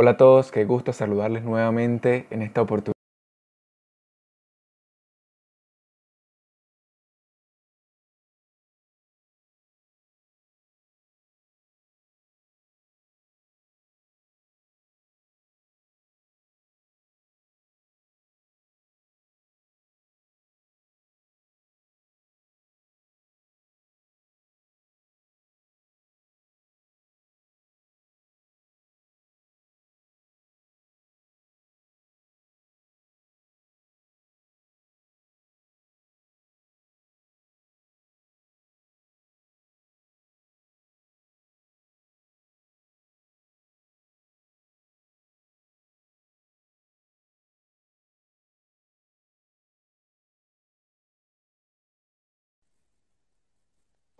Hola a todos, qué gusto saludarles nuevamente en esta oportunidad.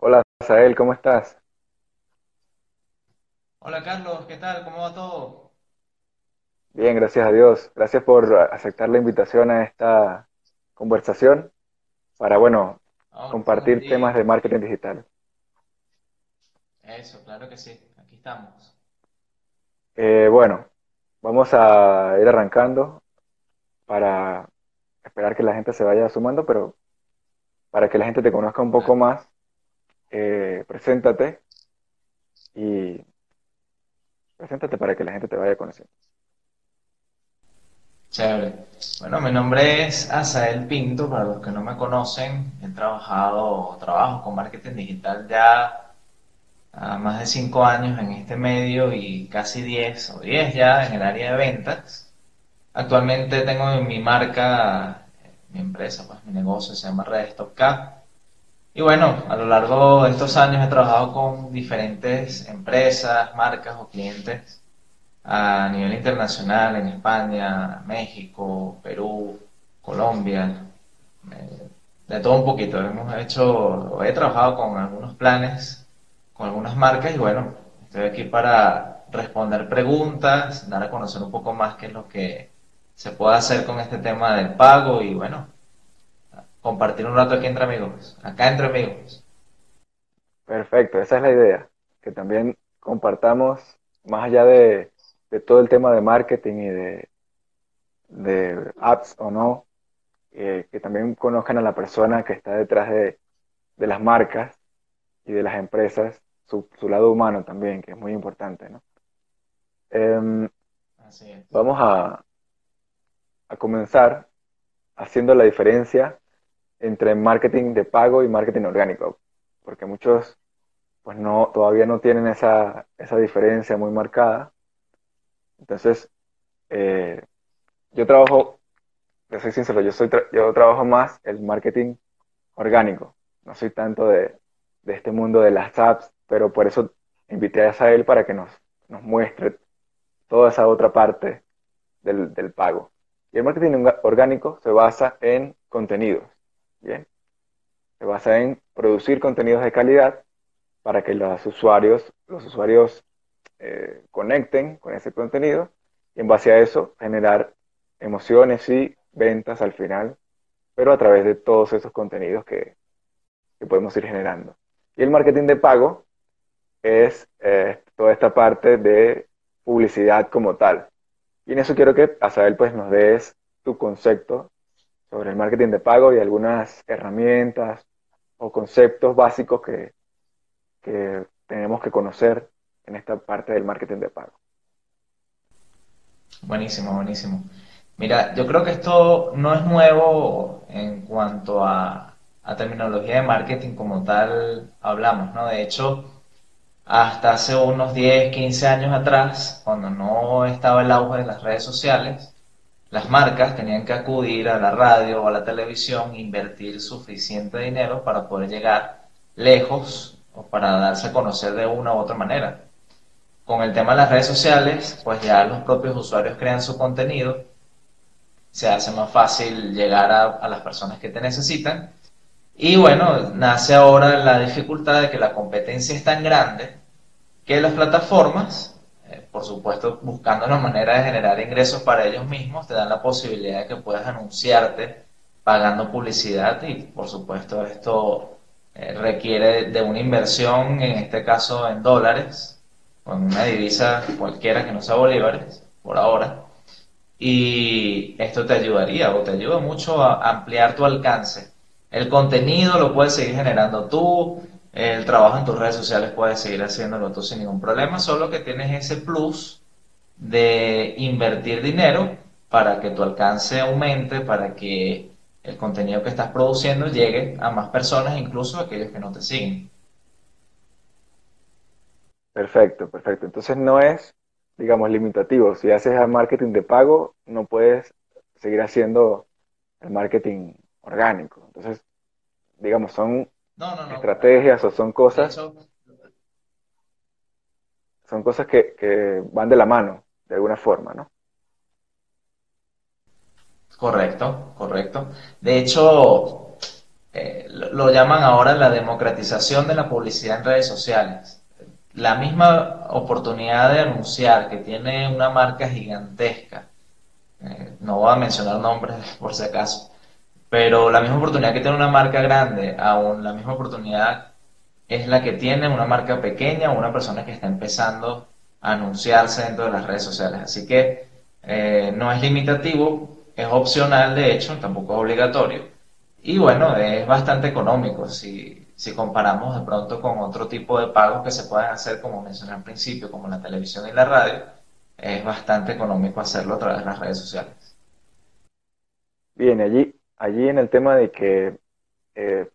Hola, Sael, ¿cómo estás? Hola Carlos, ¿qué tal? ¿Cómo va todo? Bien, gracias a Dios. Gracias por aceptar la invitación a esta conversación para, bueno, Ah, compartir temas de marketing digital. Eso, claro que sí, aquí estamos. Eh, bueno, vamos a ir arrancando para esperar que la gente se vaya sumando, pero para que la gente te conozca un poco más, eh, preséntate y preséntate para que la gente te vaya conociendo. chévere. Bueno, mi nombre es Asael Pinto, para los que no me conocen, he trabajado, trabajo con marketing digital ya ah, más de cinco años en este medio y casi 10 o 10 ya en el área de ventas. Actualmente tengo mi marca, mi empresa, pues mi negocio se llama Red Stop K. Y bueno, a lo largo de estos años he trabajado con diferentes empresas, marcas o clientes a nivel internacional en España, México, Perú, Colombia, eh, de todo un poquito. Hemos hecho, he trabajado con algunos planes, con algunas marcas y bueno, estoy aquí para responder preguntas, dar a conocer un poco más qué es lo que se puede hacer con este tema del pago y bueno, compartir un rato aquí entre amigos, acá entre amigos. Perfecto, esa es la idea, que también compartamos, más allá de, de todo el tema de marketing y de, de apps o no, eh, que también conozcan a la persona que está detrás de, de las marcas y de las empresas, su, su lado humano también, que es muy importante, ¿no? Em, Así es. vamos a, a comenzar haciendo la diferencia entre marketing de pago y marketing orgánico, porque muchos pues no, todavía no tienen esa, esa diferencia muy marcada. Entonces, eh, yo trabajo, yo soy sincero, yo, soy tra- yo trabajo más el marketing orgánico. No soy tanto de, de este mundo de las apps, pero por eso invité a él para que nos, nos muestre toda esa otra parte del, del pago. Y el marketing orgánico se basa en contenidos, ¿bien? Se basa en producir contenidos de calidad para que los usuarios, los usuarios eh, conecten con ese contenido y en base a eso generar emociones y ventas al final, pero a través de todos esos contenidos que, que podemos ir generando. Y el marketing de pago es eh, toda esta parte de publicidad como tal. Y en eso quiero que, Asael, pues nos des tu concepto sobre el marketing de pago y algunas herramientas o conceptos básicos que, que tenemos que conocer en esta parte del marketing de pago. Buenísimo, buenísimo. Mira, yo creo que esto no es nuevo en cuanto a, a terminología de marketing como tal hablamos, ¿no? De hecho, hasta hace unos 10, 15 años atrás, cuando no estaba el auge de las redes sociales, las marcas tenían que acudir a la radio o a la televisión e invertir suficiente dinero para poder llegar lejos o para darse a conocer de una u otra manera. Con el tema de las redes sociales, pues ya los propios usuarios crean su contenido, se hace más fácil llegar a, a las personas que te necesitan. Y bueno, nace ahora la dificultad de que la competencia es tan grande que las plataformas, por supuesto buscando una manera de generar ingresos para ellos mismos, te dan la posibilidad de que puedas anunciarte pagando publicidad y por supuesto esto eh, requiere de una inversión, en este caso en dólares, en una divisa cualquiera que no sea bolívares. por ahora. Y esto te ayudaría o te ayuda mucho a ampliar tu alcance. El contenido lo puedes seguir generando tú, el trabajo en tus redes sociales puedes seguir haciéndolo tú sin ningún problema, solo que tienes ese plus de invertir dinero para que tu alcance aumente, para que el contenido que estás produciendo llegue a más personas, incluso a aquellos que no te siguen. Perfecto, perfecto. Entonces no es, digamos, limitativo. Si haces el marketing de pago, no puedes seguir haciendo el marketing orgánico. Entonces, digamos, son estrategias o son cosas, son cosas que, que van de la mano, de alguna forma, ¿no? Correcto, correcto. De hecho, eh, lo llaman ahora la democratización de la publicidad en redes sociales. La misma oportunidad de anunciar que tiene una marca gigantesca, eh, no voy a mencionar nombres por si acaso, pero la misma oportunidad que tiene una marca grande, aún la misma oportunidad es la que tiene una marca pequeña o una persona que está empezando a anunciarse dentro de las redes sociales. Así que eh, no es limitativo, es opcional, de hecho, tampoco es obligatorio. Y bueno, es bastante económico si, si comparamos de pronto con otro tipo de pagos que se pueden hacer, como mencioné al principio, como la televisión y la radio. Es bastante económico hacerlo a través de las redes sociales. Bien, allí, allí en el tema de que eh,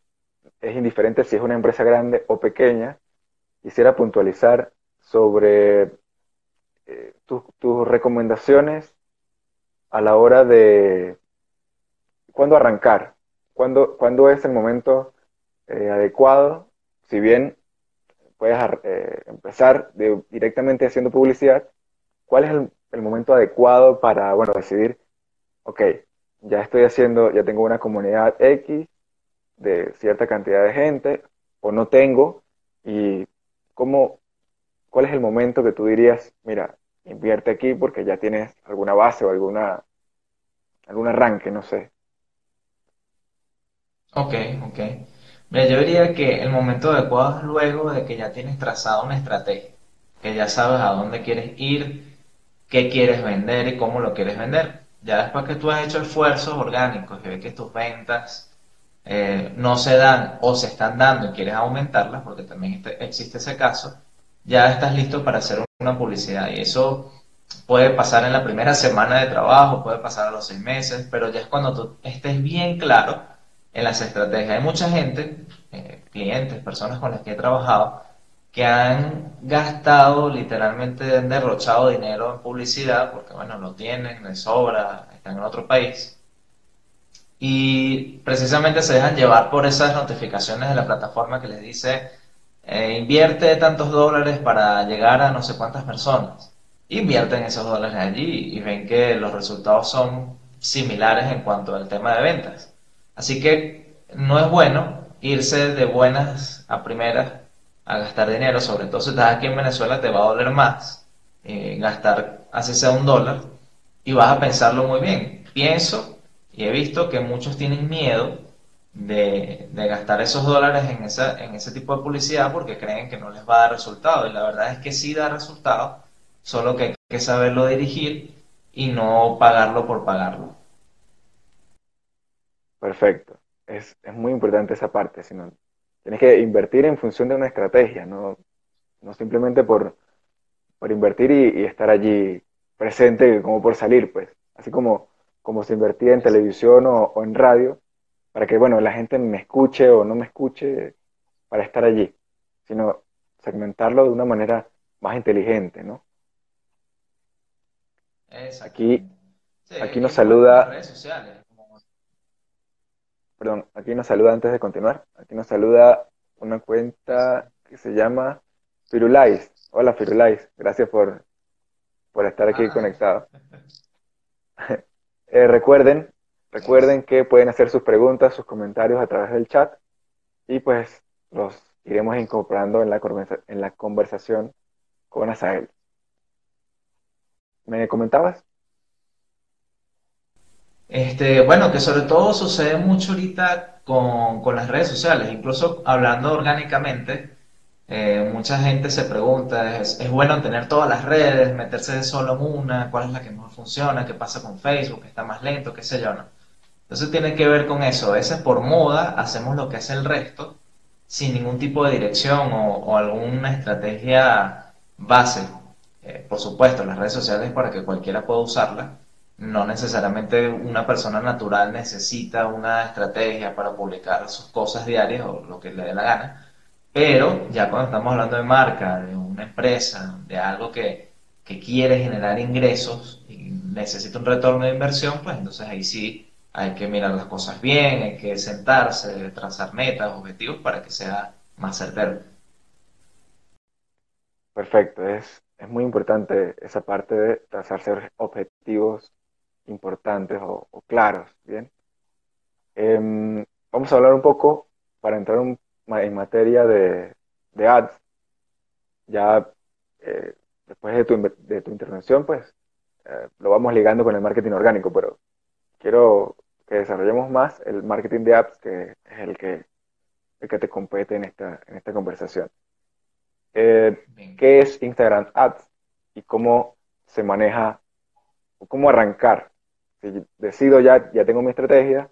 es indiferente si es una empresa grande o pequeña, quisiera puntualizar sobre eh, tus recomendaciones a la hora de cuándo arrancar, cuándo, cuándo es el momento eh, adecuado, si bien puedes empezar directamente haciendo publicidad, cuál es el, momento adecuado para, bueno, decidir, ok, ya estoy haciendo, ya tengo una comunidad X de cierta cantidad de gente, o no tengo, y cómo, cuál es el momento que tú dirías, mira, invierte aquí porque ya tienes alguna base o alguna, algún arranque, no sé. Ok, ok. Mira, yo diría que el momento adecuado es luego de que ya tienes trazado una estrategia, que ya sabes a dónde quieres ir, qué quieres vender y cómo lo quieres vender. Ya después que tú has hecho esfuerzos orgánicos y ves que tus ventas eh, no se dan o se están dando y quieres aumentarlas, porque también este, existe ese caso, ya estás listo para hacer una publicidad. Y eso puede pasar en la primera semana de trabajo, puede pasar a los seis meses, pero ya es cuando tú estés bien claro en las estrategias. Hay mucha gente, eh, clientes, personas con las que he trabajado, que han gastado literalmente, han derrochado dinero en publicidad, porque bueno, lo tienen, les sobra, están en otro país. Y precisamente se dejan llevar por esas notificaciones de la plataforma que les dice, eh, invierte tantos dólares para llegar a no sé cuántas personas. Invierten esos dólares allí y ven que los resultados son similares en cuanto al tema de ventas. Así que no es bueno irse de buenas a primeras a gastar dinero, sobre todo si estás aquí en Venezuela te va a doler más eh, gastar así sea un dólar y vas a pensarlo muy bien. Pienso y he visto que muchos tienen miedo de, gastar esos dólares en, esa, en ese tipo de publicidad porque creen que no les va a dar resultado. Y la verdad es que sí da resultado, solo que hay que saberlo dirigir y no pagarlo por pagarlo. Perfecto. Es, muy importante esa parte. Sino, tienes que invertir en función de una estrategia, no, no simplemente por, por invertir y, estar allí presente como por salir, pues. Así como, como se invertía en televisión o en radio, para que, bueno, la gente me escuche o no me escuche para estar allí, sino segmentarlo de una manera más inteligente, ¿no? Aquí, aquí nos saluda... Perdón, aquí nos saluda antes de continuar. Aquí nos saluda una cuenta que se llama Firulais. Hola Firulais, gracias por, por estar aquí ah. conectado. Eh, recuerden Recuerden que pueden hacer sus preguntas, sus comentarios a través del chat y pues los iremos incorporando en la, en la conversación con Asael. ¿Me comentabas? Este, bueno, que sobre todo sucede mucho ahorita con, las redes sociales, incluso hablando orgánicamente, eh, mucha gente se pregunta, ¿es, ¿es, bueno tener todas las redes, meterse solo en una? ¿Cuál es la que mejor funciona? ¿Qué pasa con Facebook? ¿Está más lento? ¿Qué sé yo? No? Entonces tiene que ver con eso. A veces por moda hacemos lo que hace el resto sin ningún tipo de dirección o, o alguna estrategia base. Eh, por supuesto, las redes sociales para que cualquiera pueda usarlas. No necesariamente una persona natural necesita una estrategia para publicar sus cosas diarias o lo que le dé la gana pero ya cuando estamos hablando de marca, de una empresa, de algo que, quiere generar ingresos y necesita un retorno de inversión, pues entonces ahí sí hay que mirar las cosas bien, hay que sentarse, trazar metas, objetivos para que sea más certero. Perfecto, es, es muy importante esa parte de trazarse objetivos importantes o, claros, ¿bien? Em, vamos a hablar un poco, para entrar un en materia de, ads, ya eh, después de tu, de tu, intervención, pues eh, lo vamos ligando con el marketing orgánico, pero quiero que desarrollemos más el marketing de ads, que es el que, el que te compete en esta, en esta conversación. Eh, ¿Qué es Instagram Ads y cómo se maneja o cómo arrancar? Decido ya, ya tengo mi estrategia,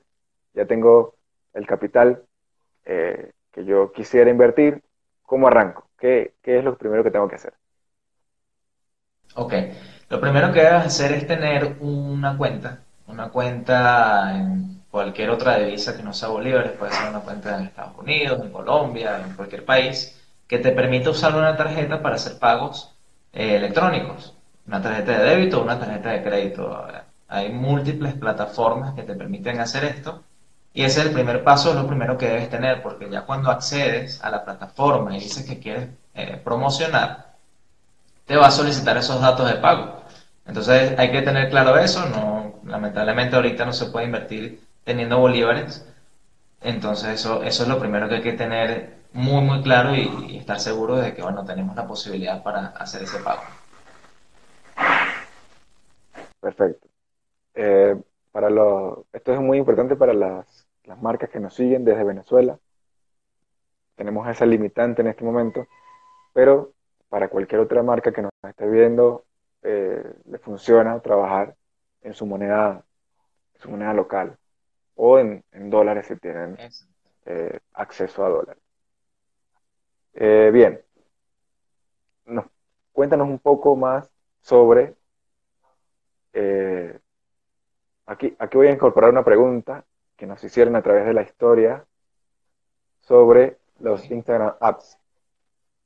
ya tengo el capital, eh, que yo quisiera invertir, ¿cómo arranco? ¿Qué, es lo primero que tengo que hacer? Ok, lo primero que debes hacer es tener una cuenta, una cuenta en cualquier otra divisa que no sea bolívares, puede ser una cuenta en Estados Unidos, en Colombia, en cualquier país, que te permita usar una tarjeta para hacer pagos eh, electrónicos, una tarjeta de débito una tarjeta de crédito. Hay múltiples plataformas que te permiten hacer esto y ese es el primer paso, es lo primero que debes tener, porque ya cuando accedes a la plataforma y dices que quieres eh, promocionar, te va a solicitar esos datos de pago. Entonces hay que tener claro eso, no, lamentablemente ahorita no se puede invertir teniendo bolívares, entonces eso, eso es lo primero que hay que tener muy muy claro y, estar seguro de que bueno tenemos la posibilidad para hacer ese pago. Perfecto. Eh, para lo, esto es muy importante para las las marcas que nos siguen desde Venezuela. Tenemos esa limitante en este momento, pero para cualquier otra marca que nos esté viendo, eh, le funciona trabajar en su moneda, su moneda local o en, dólares si tienen eh, acceso a dólares. Eh, bien, cuéntanos un poco más sobre aquí, aquí voy a incorporar una pregunta que nos hicieron a través de la historia sobre los Instagram apps.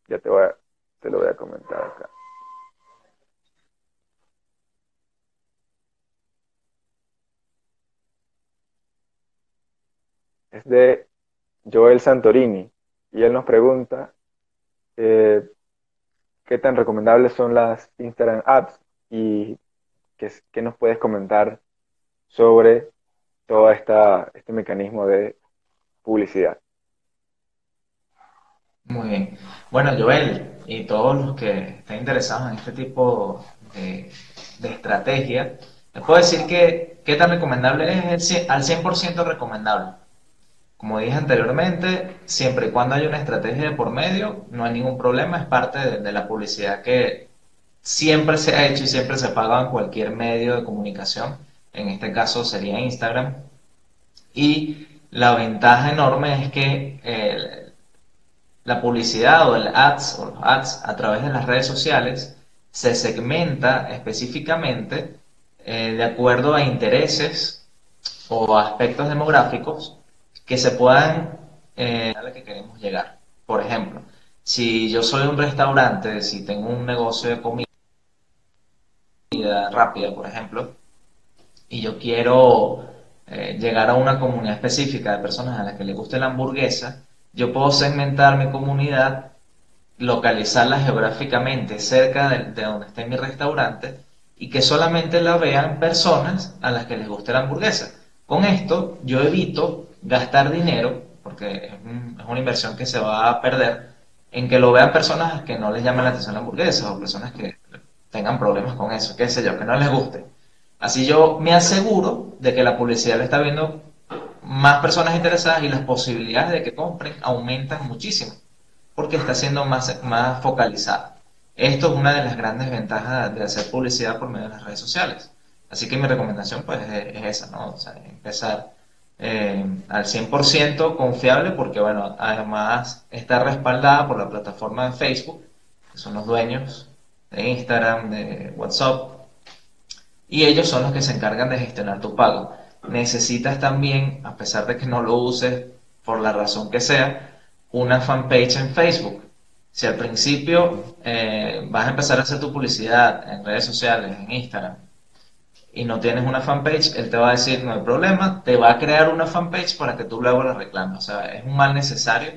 Ya te, voy a, te lo voy a comentar acá. Es de Joel Santorini y él nos pregunta eh, qué tan recomendables son las Instagram apps y qué, qué nos puedes comentar sobre todo esta, este mecanismo de publicidad. Muy bien. Bueno, Joel, y todos los que estén interesados en este tipo de, estrategia, les puedo decir que qué tan recomendable es al 100% recomendable. Como dije anteriormente, siempre y cuando haya una estrategia de por medio, no hay ningún problema, es parte de, de la publicidad que siempre se ha hecho y siempre se paga en cualquier medio de comunicación en este caso sería Instagram. Y la ventaja enorme es que eh, la publicidad o el ads o los ads a través de las redes sociales se segmenta específicamente eh, de acuerdo a intereses o aspectos demográficos que se puedan eh, a la que queremos llegar. Por ejemplo, si yo soy un restaurante, si tengo un negocio de comida rápida, por ejemplo, y yo quiero eh, llegar a una comunidad específica de personas a las que les guste la hamburguesa, yo puedo segmentar mi comunidad, localizarla geográficamente cerca de, donde esté mi restaurante y que solamente la vean personas a las que les guste la hamburguesa. Con esto yo evito gastar dinero, porque es, una inversión que se va a perder, en que lo vean personas que no les llame la atención la hamburguesa o personas que tengan problemas con eso, qué sé yo, que no les guste. Así yo me aseguro de que la publicidad le está viendo más personas interesadas y las posibilidades de que compren aumentan muchísimo. porque está siendo más, más focalizada. Esto es una de las grandes ventajas de hacer publicidad por medio de las redes sociales. Así que mi recomendación pues es, esa, ¿no? O sea, empezar eh, al 100% confiable porque, bueno, además está respaldada por la plataforma de Facebook, que son los dueños de Instagram, de WhatsApp, y ellos son los que se encargan de gestionar tu pago. Necesitas también, a pesar de que no lo uses por la razón que sea, una fanpage en Facebook. Si al principio eh, vas a empezar a hacer tu publicidad en redes sociales, en Instagram, y no tienes una fanpage, él te va a decir no hay problema, te va a crear una fanpage para que tú luego la reclames. O sea, es un mal necesario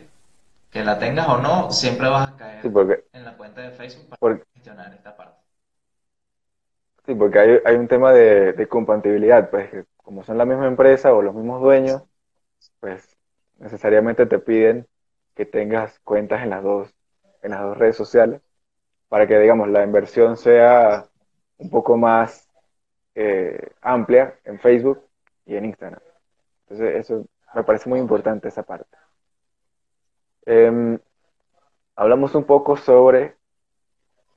que la tengas o no, siempre vas a caer en la cuenta de Facebook para gestionar esta. Sí, porque hay, un tema de, compatibilidad, pues como son la misma empresa o los mismos dueños, pues necesariamente te piden que tengas cuentas en las dos, en las dos redes sociales para que digamos la inversión sea un poco más eh, amplia en Facebook y en Instagram. Entonces, eso me parece muy importante esa parte. Em, hablamos un poco sobre,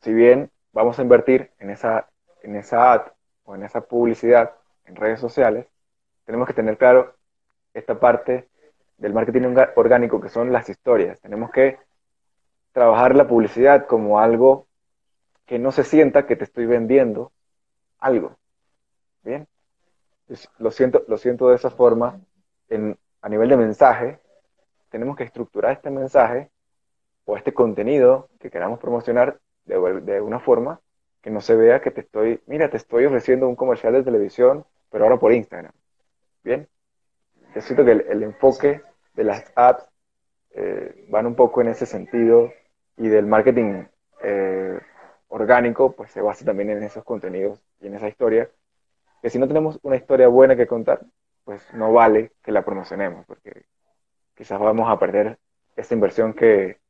si bien vamos a invertir en esa, en esa ad o en esa publicidad en redes sociales, tenemos que tener claro esta parte del marketing orgánico que son las historias. Tenemos que trabajar la publicidad como algo que no se sienta que te estoy vendiendo algo, Bien. lo siento, lo siento de esa forma. En, a nivel de mensaje, tenemos que estructurar este mensaje o este contenido que queramos promocionar de, de una forma que no se vea que te estoy, mira, te estoy ofreciendo un comercial de televisión, pero ahora por Instagram. Bien. Yo siento que el, enfoque de las apps eh, van un poco en ese sentido y del marketing eh, orgánico, pues se basa también en esos contenidos y en esa historia que si no tenemos una historia buena que contar, pues no vale que la promocionemos, porque quizás vamos a perder esa inversión que,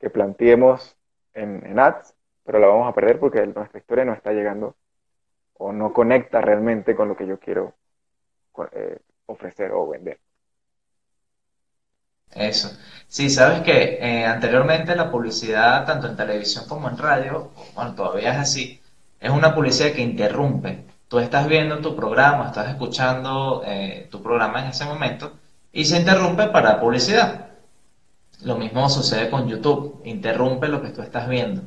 que planteemos en, en, ads, pero la vamos a perder porque nuestra historia no está llegando o no conecta realmente con lo que yo quiero eh, ofrecer o vender. Eso. Sí, sabes que eh, anteriormente la publicidad, tanto en televisión como en radio, bueno, todavía es así, es una publicidad que interrumpe tú estás viendo tu programa, estás escuchando eh, tu programa en ese momento y se interrumpe para publicidad. Lo mismo sucede con YouTube, interrumpe lo que tú estás viendo.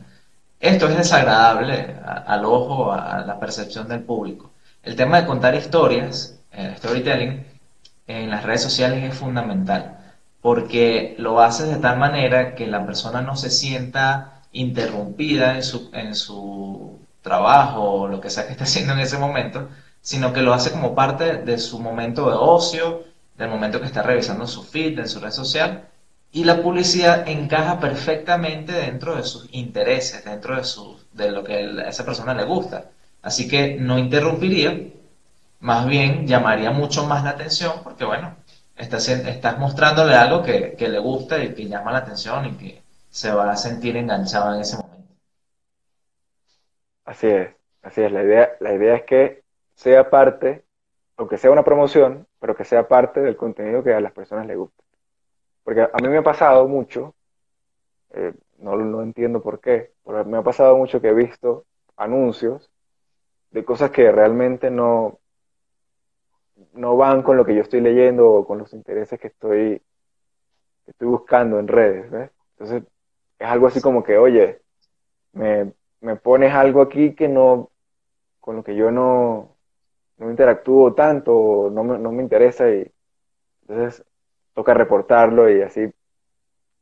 Esto es desagradable al ojo, a la percepción del público. El tema de contar historias, el storytelling, en las redes sociales es fundamental, porque lo haces de tal manera que la persona no se sienta interrumpida en su, en su trabajo o lo que sea que esté haciendo en ese momento, sino que lo hace como parte de su momento de ocio, del momento que está revisando su feed en su red social, y la publicidad encaja perfectamente dentro de sus intereses, dentro de, su, de lo que a esa persona le gusta. Así que no interrumpiría, más bien llamaría mucho más la atención, porque bueno, estás, estás mostrándole algo que, que le gusta y que llama la atención y que se va a sentir enganchado en ese momento. Así es, así es. La idea, la idea es que sea parte, aunque sea una promoción, pero que sea parte del contenido que a las personas les gusta. Porque a mí me ha pasado mucho, eh, no, no entiendo por qué, pero me ha pasado mucho que he visto anuncios de cosas que realmente no, no van con lo que yo estoy leyendo o con los intereses que estoy, estoy buscando en redes. Entonces, es algo así como que, oye, me, me pones algo aquí que no, con lo que yo no, no interactúo tanto, no no me interesa y entonces toca reportarlo y así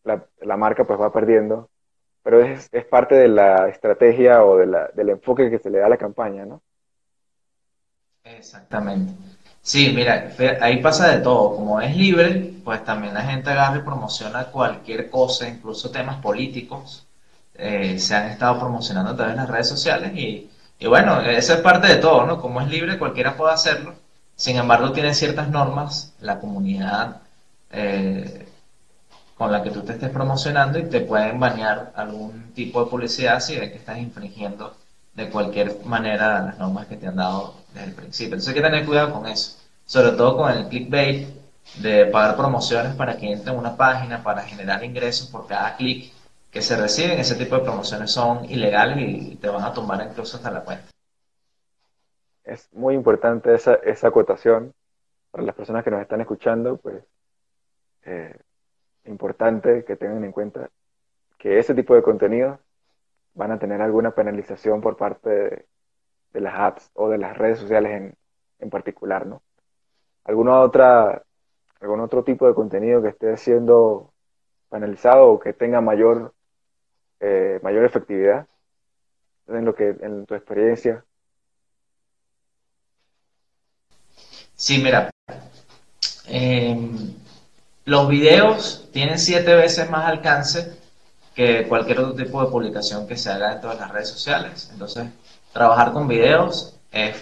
la, marca pues va perdiendo. Pero es, es, parte de la estrategia o de la, del enfoque que se le da a la campaña, ¿no? Exactamente. Sí, mira, ahí pasa de todo. Como es libre, pues también la gente agarra y promociona cualquier cosa, incluso temas políticos. Eh, se han estado promocionando a través de las redes sociales y, bueno, eso es parte de todo, ¿no? Como es libre, cualquiera puede hacerlo. Sin embargo, tiene ciertas normas, la comunidad eh, con la que tú te estés promocionando y te pueden banear algún tipo de publicidad si ves que estás infringiendo de cualquier manera las normas que te han dado desde el principio. Entonces hay que tener cuidado con eso, sobre todo con el clickbait, de pagar promociones para que entre en una página para generar ingresos por cada clic que se reciben, ese tipo de promociones son ilegales y te van a tumbar incluso hasta la cuenta. Es muy importante esa, esa acotación para las personas que nos están escuchando, pues eh, importante que tengan en cuenta que ese tipo de contenidos van a tener alguna penalización por parte de, las apps o de las redes sociales en, en particular, ¿no? ¿Alguna otra, algún otro tipo de contenido que esté siendo penalizado o que tenga mayor, eh, mayor efectividad en, lo que, en tu experiencia? Sí, mira, eh, los videos tienen siete veces más alcance que cualquier otro tipo de publicación que se haga dentro de las redes sociales. Entonces, trabajar con videos es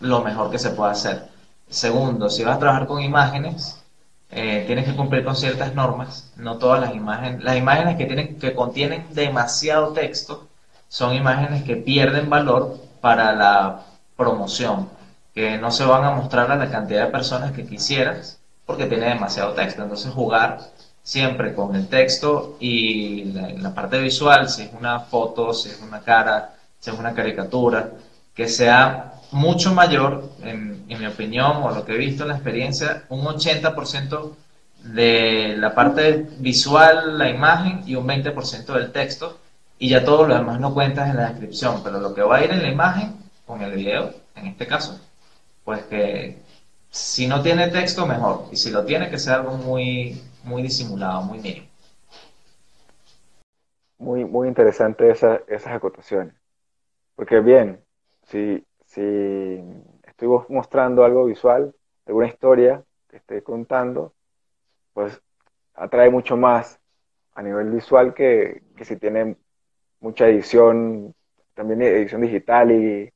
lo mejor que se puede hacer. Segundo, si vas a trabajar con imágenes, eh, tienes que cumplir con ciertas normas. No todas las imágenes, las imágenes que tienen, que contienen demasiado texto, son imágenes que pierden valor para la promoción, que no se van a mostrar a la cantidad de personas que quisieras porque tiene demasiado texto. Entonces jugar siempre con el texto y la, parte visual, si es una foto, si es una cara, si es una caricatura, que sea mucho mayor, en, mi opinión o lo que he visto en la experiencia, un 80% de la parte visual, la imagen y un 20% del texto y ya todo lo demás no cuentas en la descripción, pero lo que va a ir en la imagen, con el video, en este caso, pues que si no tiene texto, mejor. Y si lo tiene, que sea algo muy, muy disimulado, muy mínimo. Muy, muy interesante esa, esas acotaciones. Porque bien, si, si estoy mostrando algo visual, alguna historia que esté contando, pues atrae mucho más a nivel visual que, que si tiene mucha edición, también edición digital y,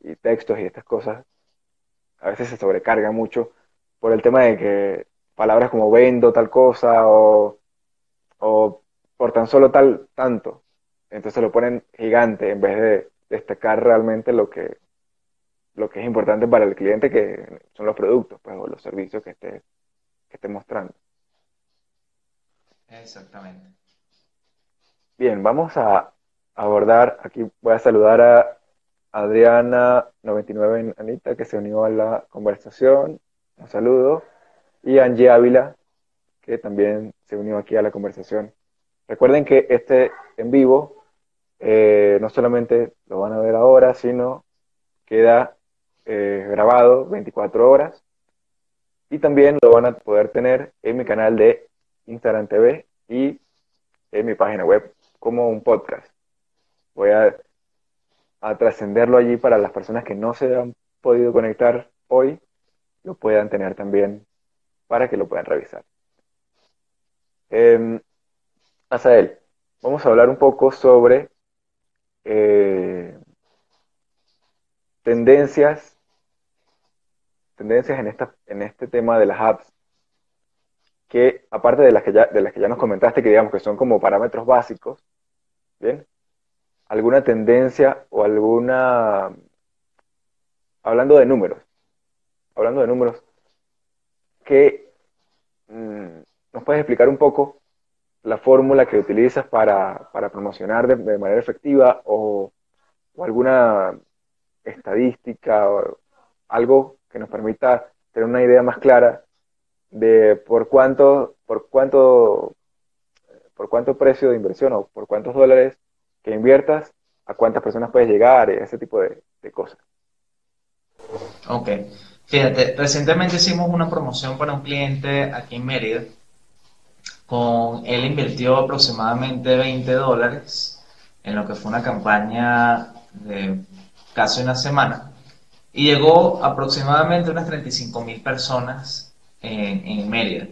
y textos y estas cosas a veces se sobrecarga mucho por el tema de que palabras como vendo tal cosa o, por tan solo tal tanto. Entonces lo ponen gigante en vez de destacar realmente lo que, lo que es importante para el cliente, que son los productos pues, o los servicios que esté, que esté mostrando. Exactamente. Bien, vamos a abordar, aquí voy a saludar a Adriana99 Anita, que se unió a la conversación. Un saludo. Y Angie Ávila, que también se unió aquí a la conversación. Recuerden que este en vivo eh, no solamente lo van a ver ahora, sino queda eh, grabado 24 horas. Y también lo van a poder tener en mi canal de Instagram TV y en mi página web como un podcast. Voy a a trascenderlo allí para las personas que no se han podido conectar hoy, lo puedan tener también para que lo puedan revisar. Eh, Asael, vamos a hablar un poco sobre eh, tendencias, tendencias en, esta, en este tema de las apps, que aparte de las que ya, de las que ya nos comentaste, que digamos que son como parámetros básicos, ¿bien? Alguna tendencia o alguna, hablando de números, hablando de números, que mm, nos puedes explicar un poco la fórmula que utilizas para, promocionar de, manera efectiva o, alguna estadística o algo que nos permita tener una idea más clara de por cuánto, por cuánto, por cuánto precio de inversión o por cuántos dólares que inviertas, a cuántas personas puedes llegar, ese tipo de, cosas. Ok. Fíjate, recientemente hicimos una promoción para un cliente aquí en Mérida. Con él invirtió aproximadamente 20 dólares en lo que fue una campaña de casi una semana. Y llegó aproximadamente unas 35 mil personas en, en Mérida.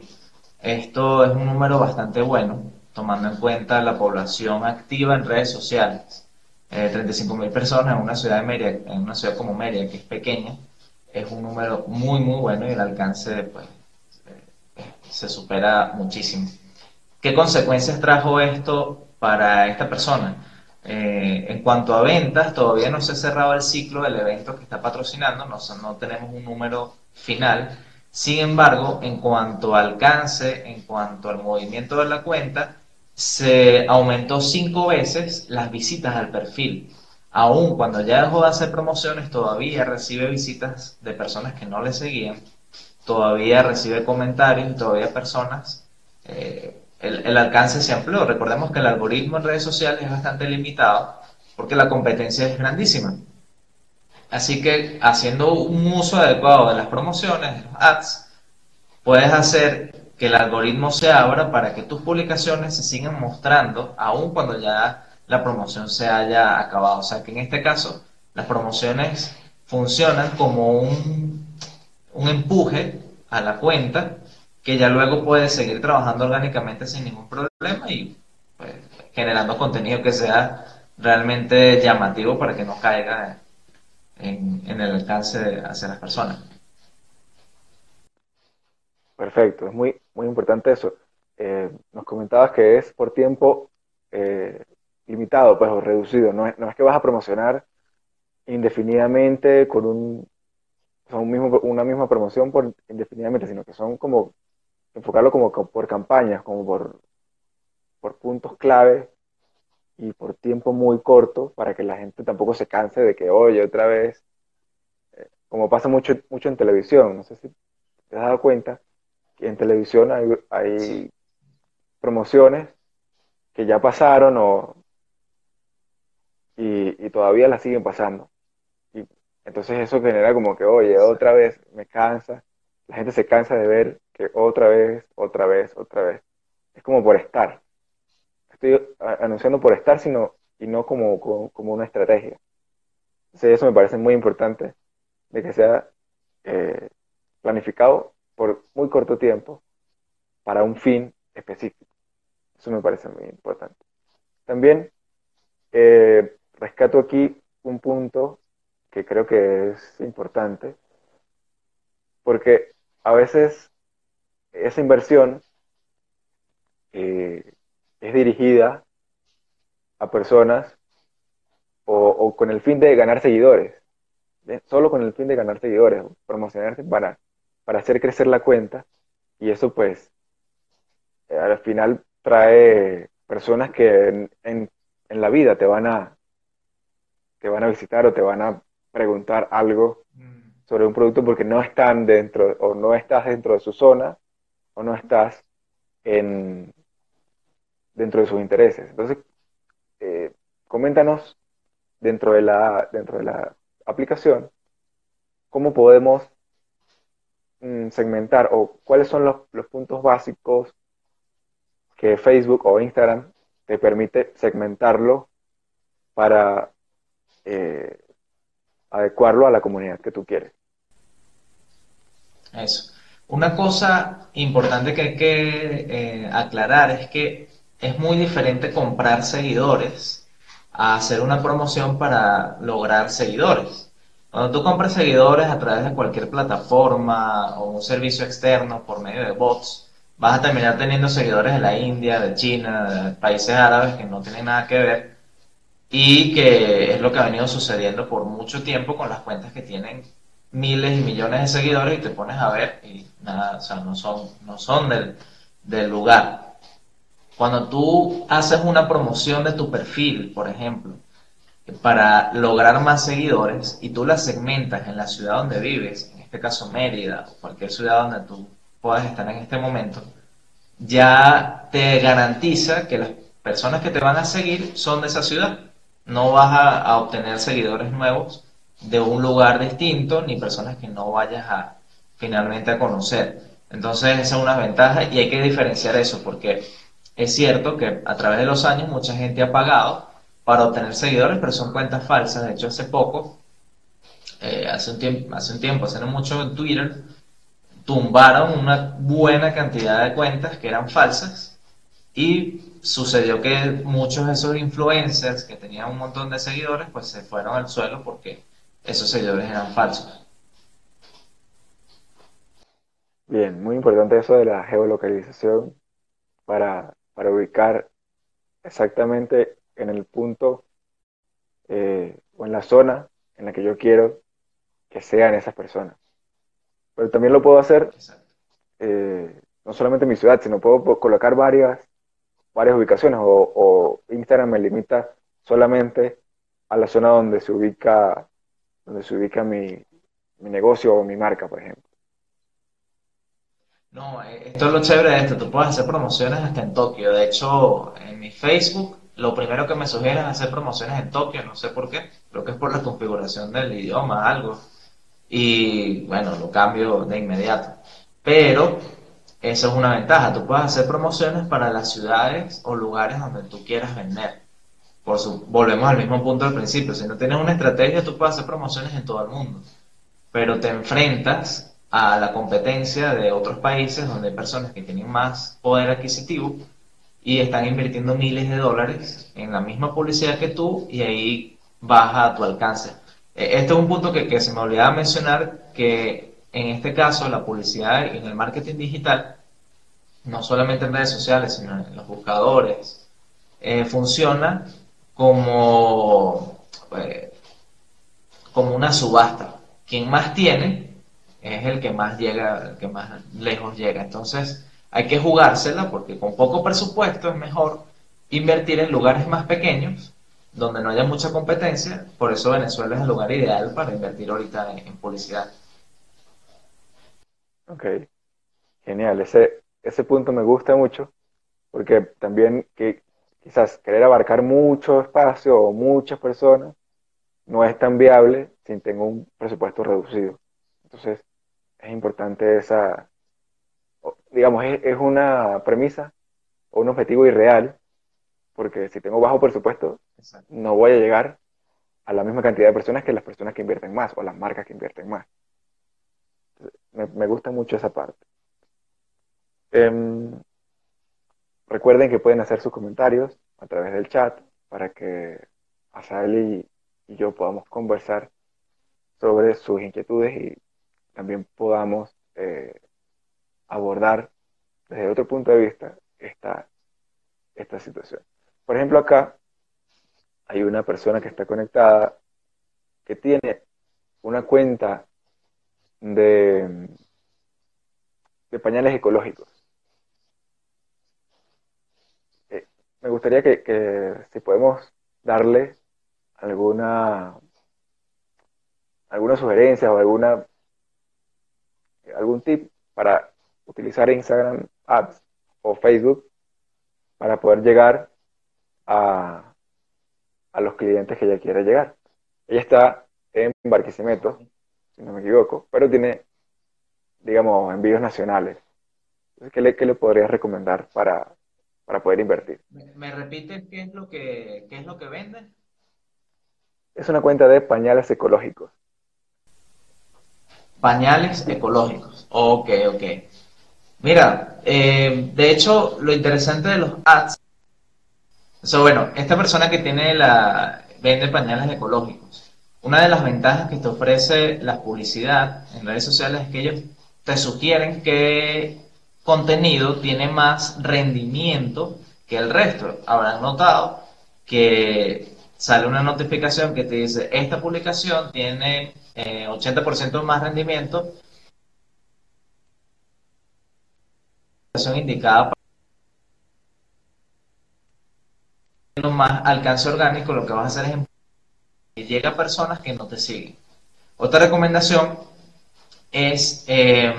Esto es un número bastante bueno tomando en cuenta la población activa en redes sociales. Eh, 35.000 personas en una ciudad de en una ciudad como Mérida, que es pequeña, es un número muy, muy bueno y el alcance pues, eh, se supera muchísimo. ¿Qué consecuencias trajo esto para esta persona? Eh, en cuanto a ventas, todavía no se ha cerrado el ciclo del evento que está patrocinando, no tenemos un número final, Sin embargo, en cuanto al alcance, en cuanto al movimiento de la cuenta, se aumentó cinco veces las visitas al perfil. Aún cuando ya dejó de hacer promociones, todavía recibe visitas de personas que no le seguían, todavía recibe comentarios, todavía personas. Eh, el, el, alcance se amplió. Recordemos que el algoritmo en redes sociales es bastante limitado porque la competencia es grandísima. Así que haciendo un uso adecuado de las promociones, de los ads, puedes hacer que el algoritmo se abra para que tus publicaciones se sigan mostrando aun cuando ya la promoción se haya acabado. O sea que en este caso las promociones funcionan como un, un empuje a la cuenta que ya luego puede seguir trabajando orgánicamente sin ningún problema y pues, generando contenido que sea realmente llamativo para que no caiga en, el alcance hacia las personas. Perfecto, es muy, muy importante eso. Eh, nos comentabas que es por tiempo eh, limitado, pues, o reducido. No es, no es que vas a promocionar indefinidamente con un, son mismo, una misma promoción por indefinidamente, sino que son como enfocarlo como por campañas, como por, por puntos clave y por tiempo muy corto para que la gente tampoco se canse de que, oye, otra vez, eh, como pasa mucho, mucho en televisión, no sé si te has dado cuenta en televisión hay, hay promociones que ya pasaron o, y, y, todavía las siguen pasando. Y entonces eso genera como que, oye, otra vez me cansa, la gente se cansa de ver que otra vez, otra vez, otra vez. Es como por estar estoy anunciando por estar, sino y no como, como, una estrategia. eso me parece muy importante, de que sea eh, planificado por muy corto tiempo para un fin específico. Eso me parece muy importante. También eh, rescato aquí un punto que creo que es importante, porque a veces esa inversión eh, es dirigida a personas o, con el fin de ganar seguidores, solo con el fin de ganar seguidores, promocionarse para, para hacer crecer la cuenta y eso pues eh, al final trae personas que en, en, la vida te van a te van a visitar o te van a preguntar algo mm. sobre un producto porque no están dentro o no estás dentro de su zona o no estás en, dentro de sus intereses. Entonces, eh, coméntanos dentro de, la, dentro de la aplicación cómo podemos segmentar o cuáles son los, los, puntos básicos que Facebook o Instagram te permite segmentarlo para eh, adecuarlo a la comunidad que tú quieres. Eso. Una cosa importante que hay que eh, aclarar es que es muy diferente comprar seguidores a hacer una promoción para lograr seguidores. Cuando tú compras seguidores a través de cualquier plataforma o un servicio externo por medio de bots, vas a terminar teniendo seguidores de la India, de China, de países árabes que no tienen nada que ver y que es lo que ha venido sucediendo por mucho tiempo con las cuentas que tienen miles y millones de seguidores y te pones a ver y nada, o sea, no son, no son del, del lugar. Cuando tú haces una promoción de tu perfil, por ejemplo, para lograr más seguidores y tú la segmentas en la ciudad donde vives, en este caso Mérida o cualquier ciudad donde tú puedas estar en este momento, ya te garantiza que las personas que te van a seguir son de esa ciudad. No vas a, obtener seguidores nuevos de un lugar distinto ni personas que no vayas a finalmente a conocer. Entonces esa es una ventaja y hay que diferenciar eso porque es cierto que a través de los años mucha gente ha pagado para obtener seguidores, pero son cuentas falsas. De hecho, hace poco, eh, hace, un tiempo, hace un tiempo, hace mucho en Twitter, tumbaron una buena cantidad de cuentas que eran falsas y sucedió que muchos de esos influencers que tenían un montón de seguidores, pues se fueron al suelo porque esos seguidores eran falsos. Bien, muy importante eso de la geolocalización para para ubicar exactamente en el punto eh, o en la zona en la que yo quiero que sean esas personas. Pero también lo puedo hacer eh, no solamente en mi ciudad, sino puedo colocar varias, varias ubicaciones o, o, Instagram me limita solamente a la zona donde se ubica, donde se ubica mi, mi negocio o mi marca, por ejemplo. No, eh, esto es lo chévere de esto, tú puedes hacer promociones hasta en Tokio. De hecho, en mi Facebook, lo primero que me sugiere es hacer promociones en Tokio, no sé por qué, creo que es por la configuración del idioma, algo. Y bueno, lo cambio de inmediato. Pero eso es una ventaja, tú puedes hacer promociones para las ciudades o lugares donde tú quieras vender. Por su, volvemos al mismo punto del principio, si no tienes una estrategia, tú puedes hacer promociones en todo el mundo. Pero te enfrentas a la competencia de otros países donde hay personas que tienen más poder adquisitivo y están invirtiendo miles de dólares en la misma publicidad que tú y ahí baja tu alcance. E, este es un punto que, se me olvidaba mencionar, que en este caso la publicidad en el marketing digital, no solamente en redes sociales, sino en los buscadores, eh, funciona como, eh, como una subasta. Quien más tiene, es el que más llega, el que más lejos llega. Entonces, hay que jugársela porque con poco presupuesto es mejor invertir en lugares más pequeños donde no haya mucha competencia. Por eso Venezuela es el lugar ideal para invertir ahorita en, publicidad. Ok, genial. Ese, ese punto me gusta mucho porque también que quizás querer abarcar mucho espacio o muchas personas no es tan viable si tengo un presupuesto reducido. Entonces, es importante esa, digamos, es, una premisa o un objetivo irreal, porque si tengo bajo presupuesto, no voy a llegar a la misma cantidad de personas que las personas que invierten más o las marcas que invierten más. Me, gusta mucho esa parte. Em, recuerden que pueden hacer sus comentarios a través del chat para que Asael y, y yo podamos conversar sobre sus inquietudes y también podamos eh, abordar desde otro punto de vista esta, esta situación. Por ejemplo, acá hay una persona que está conectada que tiene una cuenta de, de pañales ecológicos. Eh, me gustaría que, si podemos darle alguna alguna sugerencia o alguna algún tip para utilizar Instagram Ads o Facebook para poder llegar a, a los clientes que ella quiere llegar. Ella está en Barquisimeto, si no me equivoco, pero tiene, digamos, envíos nacionales. ¿qué le, qué le podrías recomendar para, para poder invertir? ¿Me, repites qué es lo que qué es lo que vende? Es una cuenta de pañales ecológicos. Pañales ecológicos. Ok, ok. Mira, eh, de hecho, lo interesante de los ads. O bueno, esta persona que tiene la. vende pañales ecológicos. Una de las ventajas que te ofrece la publicidad en redes sociales es que ellos te sugieren qué contenido tiene más rendimiento que el resto. Habrán notado que sale una notificación que te dice, esta publicación tiene 80% eh, más rendimiento, indicada para más alcance orgánico, lo que vas a hacer es que llega a personas que no te siguen. Otra recomendación es, eh,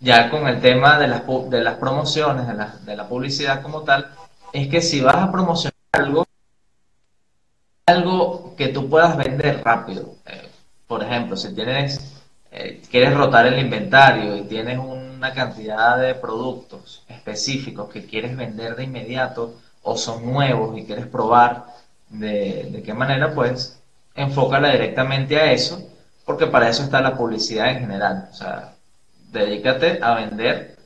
ya con el tema de las, de las promociones, de la, de la publicidad como tal, es que si vas a promocionar algo, algo que tú puedas vender rápido. Eh, por ejemplo, si tienes, eh, quieres rotar el inventario y tienes una cantidad de productos específicos que quieres vender de inmediato o son nuevos y quieres probar de, qué manera, pues enfócala directamente a eso, porque para eso está la publicidad en general. O sea, dedícate a vender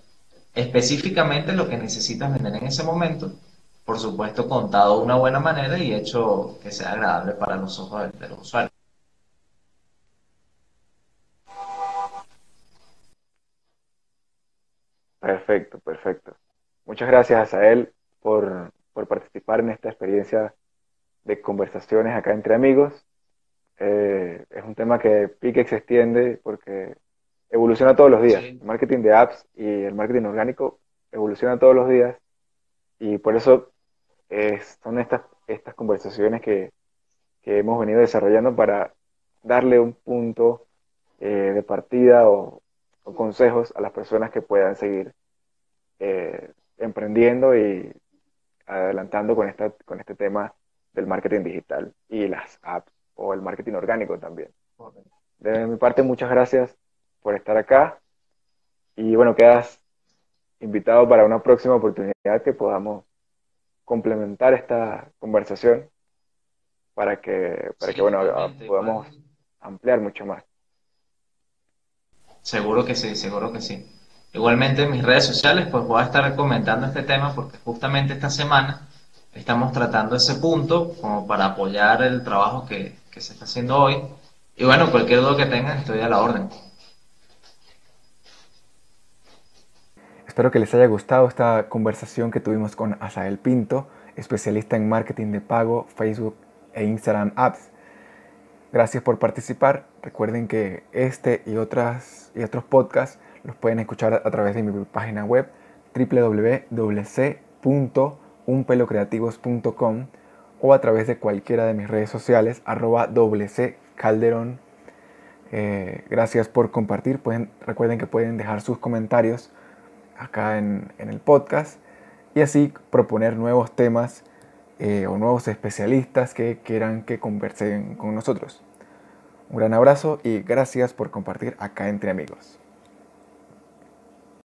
específicamente lo que necesitas vender en ese momento, por supuesto contado de una buena manera y hecho que sea agradable para los ojos de los usuarios. Perfecto, perfecto. Muchas gracias a él por, participar en esta experiencia de conversaciones acá entre amigos. Eh, es un tema que pique se extiende porque evoluciona todos los días. El marketing de apps y el marketing orgánico evoluciona todos los días y por eso son estas, estas conversaciones que, hemos venido desarrollando para darle un punto eh, de partida o, consejos a las personas que puedan seguir eh, emprendiendo y adelantando con, esta, con este tema del marketing digital y las apps o el marketing orgánico también. De mi parte, muchas gracias por estar acá y bueno, quedas invitado para una próxima oportunidad que podamos complementar esta conversación para que, para que bueno, podamos ampliar mucho más. Seguro que sí, seguro que sí. Igualmente en mis redes sociales pues voy a estar comentando este tema porque justamente esta semana estamos tratando ese punto como para apoyar el trabajo que, que se está haciendo hoy. Y bueno, cualquier duda que tengan estoy a la orden. Espero que les haya gustado esta conversación que tuvimos con Asael Pinto, especialista en marketing de pago, Facebook e Instagram Apps. Gracias por participar. Recuerden que este y, otras, y otros podcasts los pueden escuchar a través de mi página web www.unpelocreativos.com o a través de cualquiera de mis redes sociales arroba calderón. Eh, gracias por compartir. Pueden, recuerden que pueden dejar sus comentarios acá en, el podcast y así proponer nuevos temas eh, o nuevos especialistas que quieran que conversen con nosotros. Un gran abrazo y gracias por compartir acá entre amigos.